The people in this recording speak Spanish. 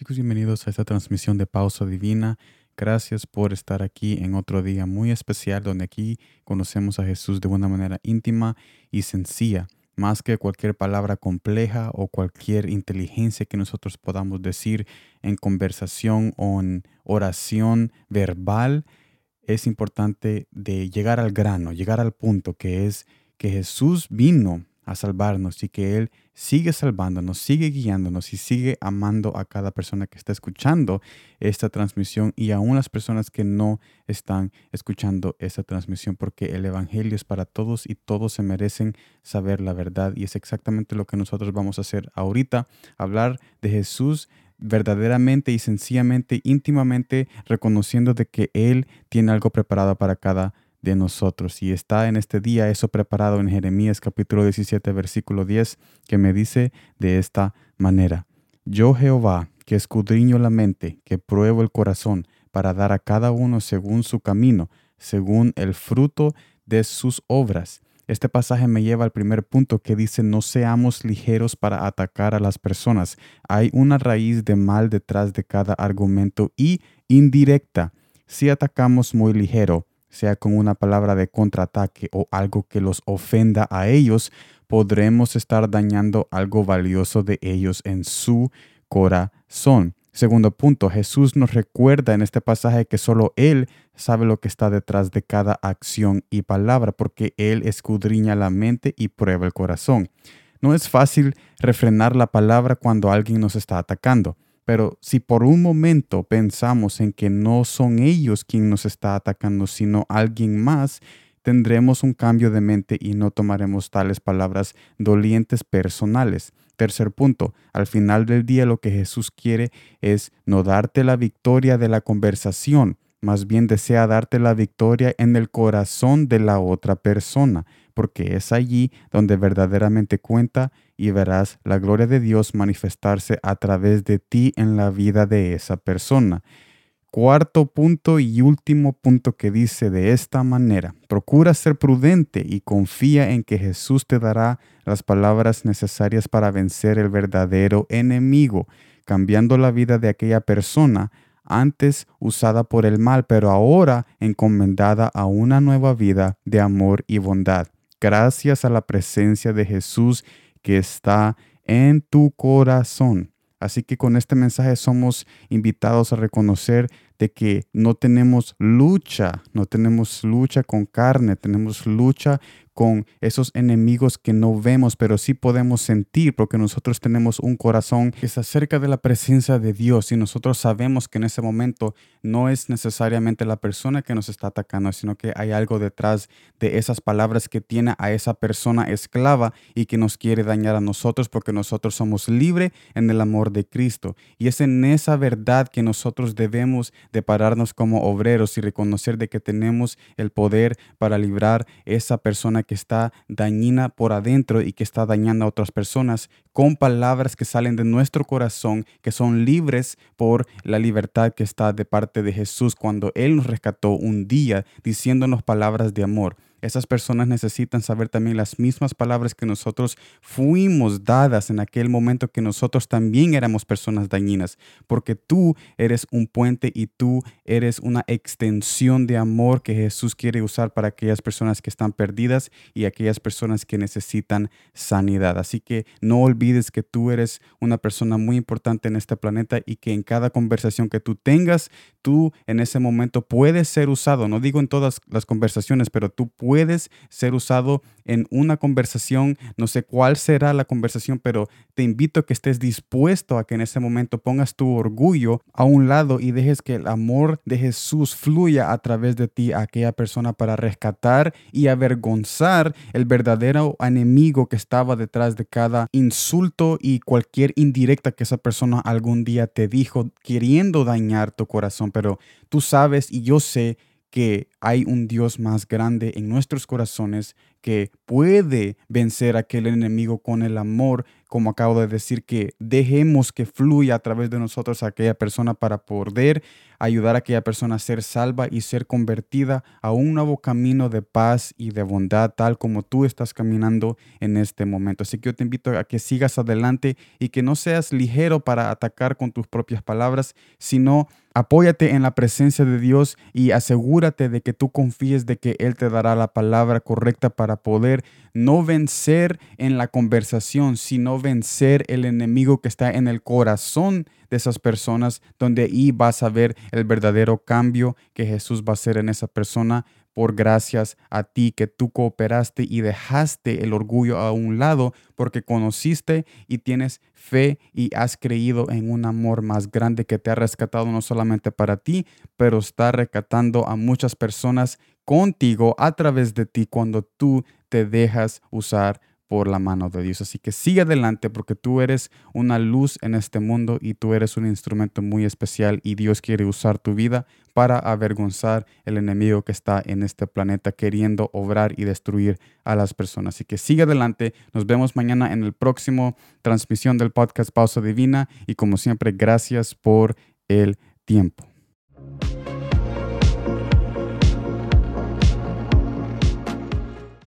Chicos, bienvenidos a esta transmisión de Pausa Divina. Gracias por estar aquí en otro día muy especial donde aquí conocemos a Jesús de una manera íntima y sencilla, más que cualquier palabra compleja o cualquier inteligencia que nosotros podamos decir en conversación o en oración verbal. Es importante de llegar al grano, llegar al punto que es que Jesús vino a salvarnos y que Él sigue salvándonos, sigue guiándonos y sigue amando a cada persona que está escuchando esta transmisión y aún las personas que no están escuchando esta transmisión porque el Evangelio es para todos y todos se merecen saber la verdad y es exactamente lo que nosotros vamos a hacer ahorita, hablar de Jesús verdaderamente y sencillamente, íntimamente, reconociendo de que Él tiene algo preparado para cada de nosotros. Y está en este día eso preparado en Jeremías capítulo 17, versículo 10, que me dice de esta manera, Yo Jehová, que escudriño la mente, que pruebo el corazón, para dar a cada uno según su camino, según el fruto de sus obras. Este pasaje me lleva al primer punto que dice no seamos ligeros para atacar a las personas. Hay una raíz de mal detrás de cada argumento y indirecta. Si atacamos muy ligero, sea con una palabra de contraataque o algo que los ofenda a ellos, podremos estar dañando algo valioso de ellos en su corazón. Segundo punto, Jesús nos recuerda en este pasaje que solo Él sabe lo que está detrás de cada acción y palabra, porque Él escudriña la mente y prueba el corazón. No es fácil refrenar la palabra cuando alguien nos está atacando. Pero si por un momento pensamos en que no son ellos quien nos está atacando, sino alguien más, tendremos un cambio de mente y no tomaremos tales palabras dolientes personales. Tercer punto, al final del día lo que Jesús quiere es no darte la victoria de la conversación, más bien desea darte la victoria en el corazón de la otra persona, porque es allí donde verdaderamente cuenta y verás la gloria de Dios manifestarse a través de ti en la vida de esa persona. Cuarto punto y último punto que dice de esta manera, procura ser prudente y confía en que Jesús te dará las palabras necesarias para vencer el verdadero enemigo, cambiando la vida de aquella persona antes usada por el mal, pero ahora encomendada a una nueva vida de amor y bondad. Gracias a la presencia de Jesús que está en tu corazón. Así que con este mensaje somos invitados a reconocer de que no tenemos lucha, no tenemos lucha con carne, tenemos lucha con esos enemigos que no vemos, pero sí podemos sentir porque nosotros tenemos un corazón que está cerca de la presencia de Dios y nosotros sabemos que en ese momento no es necesariamente la persona que nos está atacando, sino que hay algo detrás de esas palabras que tiene a esa persona esclava y que nos quiere dañar a nosotros porque nosotros somos libres en el amor de Cristo. Y es en esa verdad que nosotros debemos de pararnos como obreros y reconocer de que tenemos el poder para librar esa persona que está dañina por adentro y que está dañando a otras personas con palabras que salen de nuestro corazón, que son libres por la libertad que está de parte de Jesús cuando Él nos rescató un día diciéndonos palabras de amor. Esas personas necesitan saber también las mismas palabras que nosotros fuimos dadas en aquel momento que nosotros también éramos personas dañinas, porque tú eres un puente y tú eres una extensión de amor que Jesús quiere usar para aquellas personas que están perdidas y aquellas personas que necesitan sanidad. Así que no olvides que tú eres una persona muy importante en este planeta y que en cada conversación que tú tengas, tú en ese momento puedes ser usado. No digo en todas las conversaciones, pero tú puedes puedes ser usado en una conversación. No sé cuál será la conversación, pero te invito a que estés dispuesto a que en ese momento pongas tu orgullo a un lado y dejes que el amor de Jesús fluya a través de ti a aquella persona para rescatar y avergonzar el verdadero enemigo que estaba detrás de cada insulto y cualquier indirecta que esa persona algún día te dijo queriendo dañar tu corazón. Pero tú sabes y yo sé que hay un Dios más grande en nuestros corazones que puede vencer a aquel enemigo con el amor como acabo de decir, que dejemos que fluya a través de nosotros a aquella persona para poder ayudar a aquella persona a ser salva y ser convertida a un nuevo camino de paz y de bondad, tal como tú estás caminando en este momento. Así que yo te invito a que sigas adelante y que no seas ligero para atacar con tus propias palabras, sino Apóyate en la presencia de Dios y asegúrate de que tú confíes de que Él te dará la palabra correcta para poder no vencer en la conversación, sino vencer el enemigo que está en el corazón de esas personas, donde ahí vas a ver el verdadero cambio que Jesús va a hacer en esa persona por gracias a ti que tú cooperaste y dejaste el orgullo a un lado porque conociste y tienes fe y has creído en un amor más grande que te ha rescatado no solamente para ti, pero está rescatando a muchas personas contigo a través de ti cuando tú te dejas usar por la mano de Dios. Así que sigue adelante porque tú eres una luz en este mundo y tú eres un instrumento muy especial y Dios quiere usar tu vida para avergonzar el enemigo que está en este planeta queriendo obrar y destruir a las personas. Así que sigue adelante. Nos vemos mañana en el próximo transmisión del podcast Pausa Divina y como siempre, gracias por el tiempo.